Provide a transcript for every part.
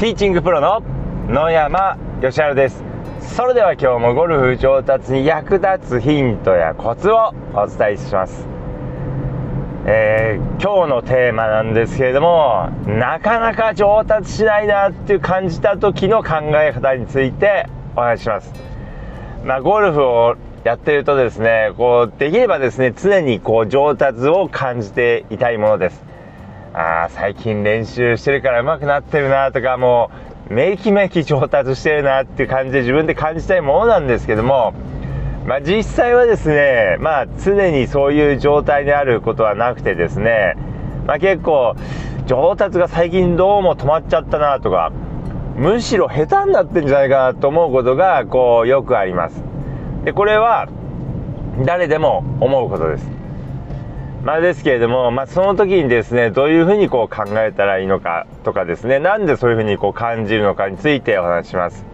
ティーチングプロの野山義晴です。それでは今日もゴルフ上達に役立つヒントやコツをお伝えします。えー、今日のテーマなんですけれどもなかなか上達しないなっていう感じた時の考え方についてお話しします。まあ、ゴルフをやってるとですねこうできればですね常にこう上達を感じていたいものです。あ最近練習してるから上手くなってるなとかもうめきめき上達してるなっていう感じで自分で感じたいものなんですけどもまあ、実際はですねまあ常にそういう状態であることはなくてですねまあ、結構上達が最近どうも止まっちゃったなとかむしろ下手になってんじゃないかなと思うことがこうよくあります。でこれは誰でも思うことです。まあですけれども、まあ、その時にですねどういうふうにこう考えたらいいのかとかですねなんでそういうふうにこう感じるのかについてお話します。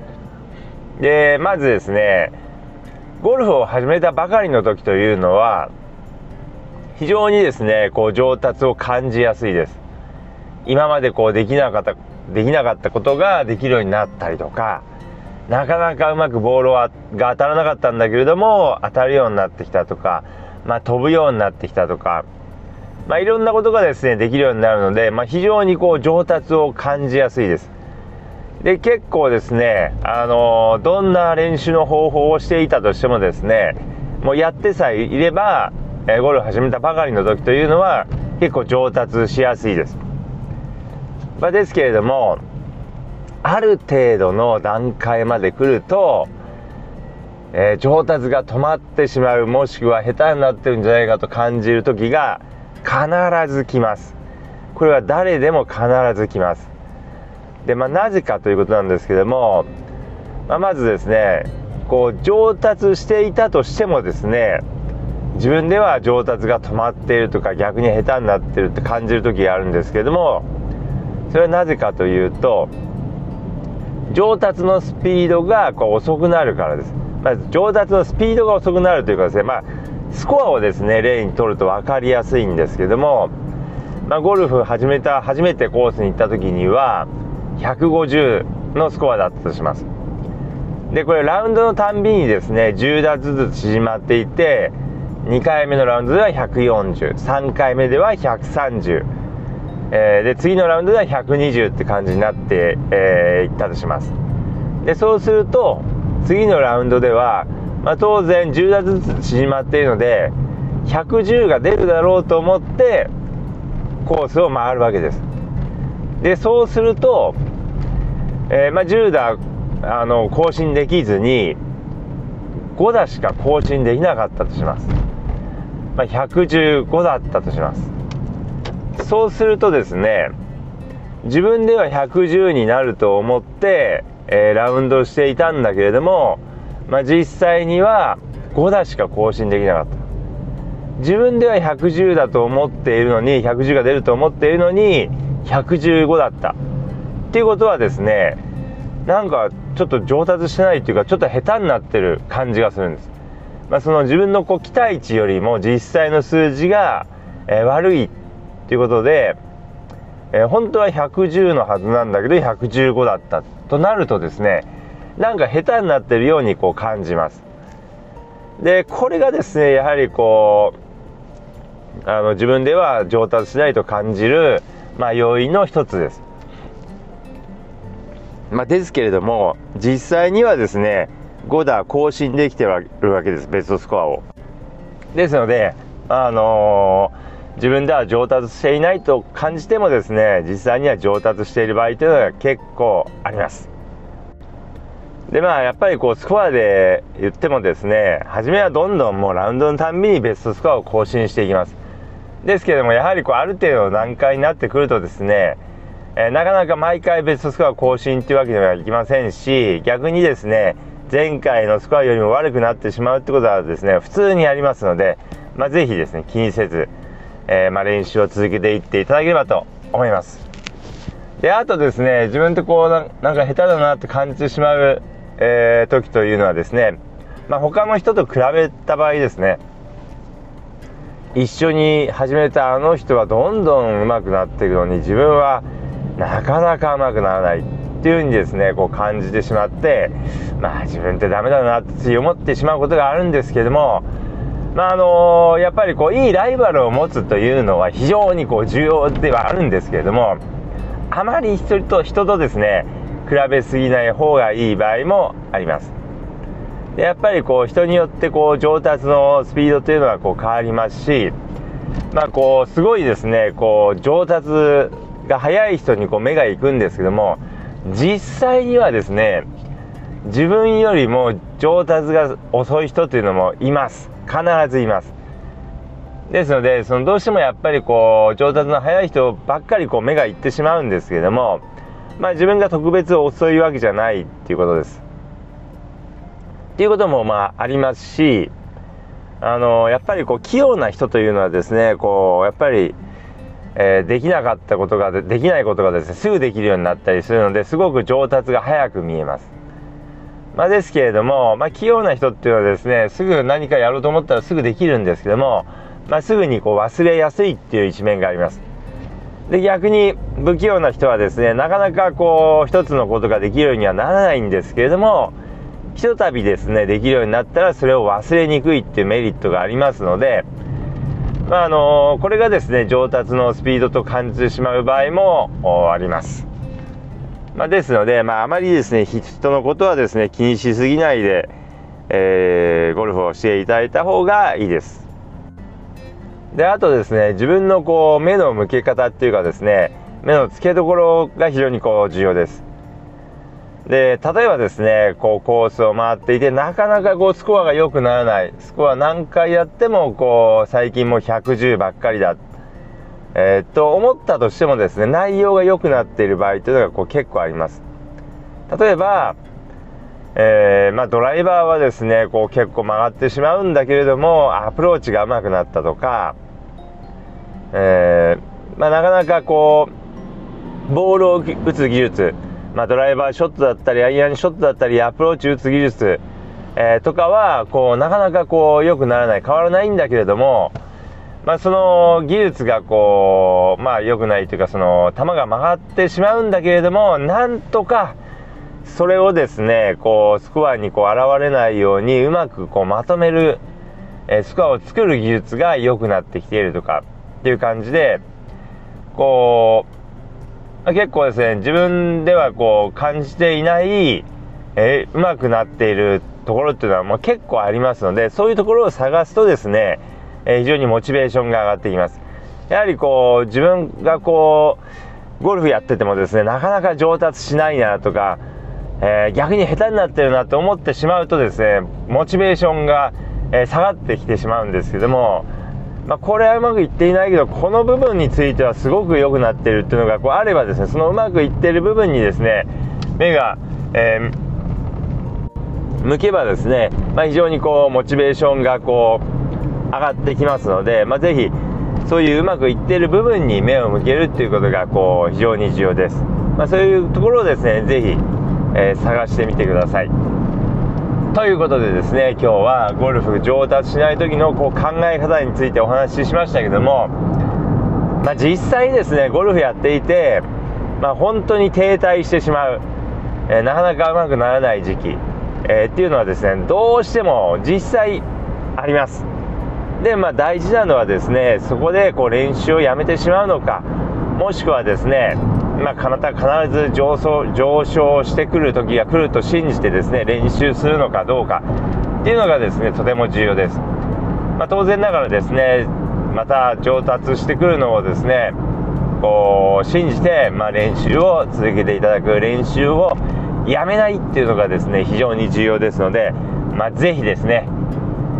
でまずですねゴルフを始めたばかりの時というのは非常にですねこう上達を感じやすいです。今までこうできなかったできなかったことができるようになったりとかなかなかうまくボールが当たらなかったんだけれども当たるようになってきたとか、まあ、飛ぶようになってきたとか、まあ、いろんなことがですねできるようになるので、まあ、非常にこう上達を感じやすいです。で結構ですね、あのどんな練習の方法をしていたとしてもですねもうやってさえいれば、えゴルフ始めたばかりの時というのは結構上達しやすいです。まあ、ですけれどもある程度の段階まで来ると、えー、上達が止まってしまうもしくは下手になってるんじゃないかと感じる時が必ず来ますこれは誰でも必ず来ますでまあなぜかということなんですけども、まあ、まずですねこう上達していたとしてもですね自分では上達が止まっているとか逆に下手になってるって感じる時があるんですけどもそれはなぜかというと上達のスピードがこう遅くなるからです。まず上達のスピードが遅くなるというかですね、まあ、スコアをですね、例にとると分かりやすいんですけども、まあ、ゴルフ始めた、初めてコースに行った時には、150のスコアだったとします。で、これラウンドのたんびにですね、10打ずつ縮まっていて、2回目のラウンドでは140、3回目では130、え、で次のラウンドでは120って感じになって、えー、いったとしますでそうすると次のラウンドでは、まあ、当然10打ずつ縮まっているので110が出るだろうと思ってコースを回るわけです。でそうすると、えー、まあ、10打あの更新できずに5打しか更新できなかったとします、まあ、115だったとします。そうするとですね自分では110になると思って、えー、ラウンドしていたんだけれども、まあ、実際には5打しか更新できなかった。自分では110だと思っているのに110が出ると思っているのに115だった。っていうことはですねなんかちょっと上達してないっていうかちょっと下手になってる感じがするんです、まあ、その自分のこう期待値よりも実際の数字が、えー、悪いということで、えー、本当は110のはずなんだけど115だったっとなるとですねなんか下手になってるようにこう感じます。でこれがですねやはりこうあの自分では上達しないと感じる、まあ、要因の一つです、まあ、ですけれども実際にはですね5打更新できてるわけですベストスコアを。ですのであのー自分では上達していないと感じてもですね実際には上達している場合というのが結構あります。でまあやっぱりこうスコアで言ってもですね初めはどんどんもうラウンドのたんびにベストスコアを更新していきます。ですけどもやはりこうある程度の段階になってくるとですね、えー、なかなか毎回ベストスコア更新っていうわけにはいきませんし逆にですね前回のスコアよりも悪くなってしまうってことはですね普通にありますので、まあ、ぜひですね気にせずえー、まあ、練習を続けていっていただければと思います。で、あとですね、自分ってこうな、なんか下手だなって感じてしまう、えー、時というのはですね、まあ、他の人と比べた場合ですね、一緒に始めたあの人はどんどん上手くなっていくのに自分はなかなか上手くならないっていう風にですねこう感じてしまってまあ自分ってダメだなって思ってしまうことがあるんですけどもまああのやっぱりこういいライバルを持つというのは非常にこう重要ではあるんですけれどもあまり人と人とですね比べすぎない方がいい場合もあります。でやっぱりこう人によってこう上達のスピードというのはこう変わりますしまあこうすごいですねこう上達が速い人にこう目が行くんですけども実際にはですね自分よりも上達が遅い人というのもいます。必ずいますですのでそのどうしてもやっぱりこう上達の速い人ばっかりこう目がいってしまうんですけどもまあ自分が特別遅いわけじゃないっていうことですっていうこともまあありますしあのやっぱりこう器用な人というのはですねこうやっぱり、えー、できなかったことができないことがですねすぐできるようになったりするのですごく上達が早く見えます。まあ、ですけれども、まあ、器用な人っていうのはですねすぐ何かやろうと思ったらすぐできるんですけども、まあ、すぐにこう忘れやすいっていう一面があります。で逆に不器用な人はですねなかなかこう一つのことができるようにはならないんですけれどもひとたびですねできるようになったらそれを忘れにくいっていうメリットがありますのでまああのこれがですね上達のスピードと感じてしまう場合もあります。まあ、ですので、まあ、あまりですね人のことはですね気にしすぎないで、えー、ゴルフをしていただいた方がいいです。であとですね自分のこう目の向け方っていうかですね目の付けどころが非常にこう重要です。で、例えばですね、こうコースを回っていて、なかなかこうスコアが良くならない。スコア何回やっても、こう、最近も110ばっかりだ。えー、と思ったとしてもですね、内容が良くなっている場合というのがこう結構あります。例えば、えー、まあ、ドライバーはですね、こう結構曲がってしまうんだけれども、アプローチが上手くなったとか、えー、まあ、なかなかこう、ボールを打つ技術、まあ、ドライバーショットだったりアイアンショットだったりアプローチ打つ技術、え、とかはこうなかなかこう良くならない変わらないんだけれども、まあ、その技術がこうまあ良くないというかその球が曲がってしまうんだけれどもなんとかそれをですねこうスコアにこう現れないようにうまくこうまとめる、え、スコアを作る技術が良くなってきているとかっていう感じでこう結構ですね自分ではこう感じていない、えー、うまくなっているところっていうのはもう結構ありますのでそういうところを探すとですね、えー、非常にモチベーションが上がってきます。やはりこう自分がこうゴルフやっててもですねなかなか上達しないなとか、えー、逆に下手になってるなと思ってしまうとですねモチベーションが、え下がってきてしまうんですけどもまあ、これはうまくいっていないけどこの部分についてはすごく良くなってるっていうのがこうあればですねそのうまくいってる部分にですね目が、えー、向けばですね、まあ、非常にこうモチベーションがこうがってきますので、まあ、ぜひそういううまくいってる部分に目を向けるっていうことがこう非常に重要です、まあ、そういうところをですねぜひ、えー、探してみてください。ということでですね今日はゴルフ上達しない時のこう考え方についてお話ししましたけども、まあ、実際にですねゴルフやっていて、まあ、本当に停滞してしまう、えー、なかなかうまくならない時期、えー、っていうのはですねどうしても実際あります。でまあ大事なのはですねそこでこう練習をやめてしまうのかもしくはですねまあ、体必ず上昇上昇してくる時が来ると信じてですね練習するのかどうかっていうのがですねとても重要です、まあ、当然ながらですねまた上達してくるのをですねこう信じて、まあ、練習を続けていただく練習をやめないっていうのがですね非常に重要ですので、まあ、ぜひですね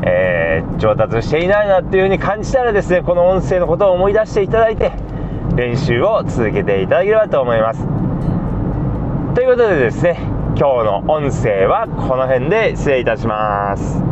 えー、上達していないなっていう風に感じたらですねこの音声のことを思い出していただいて練習を続けていただければと思います。ということでですね今日の音声はこの辺で失礼いたします。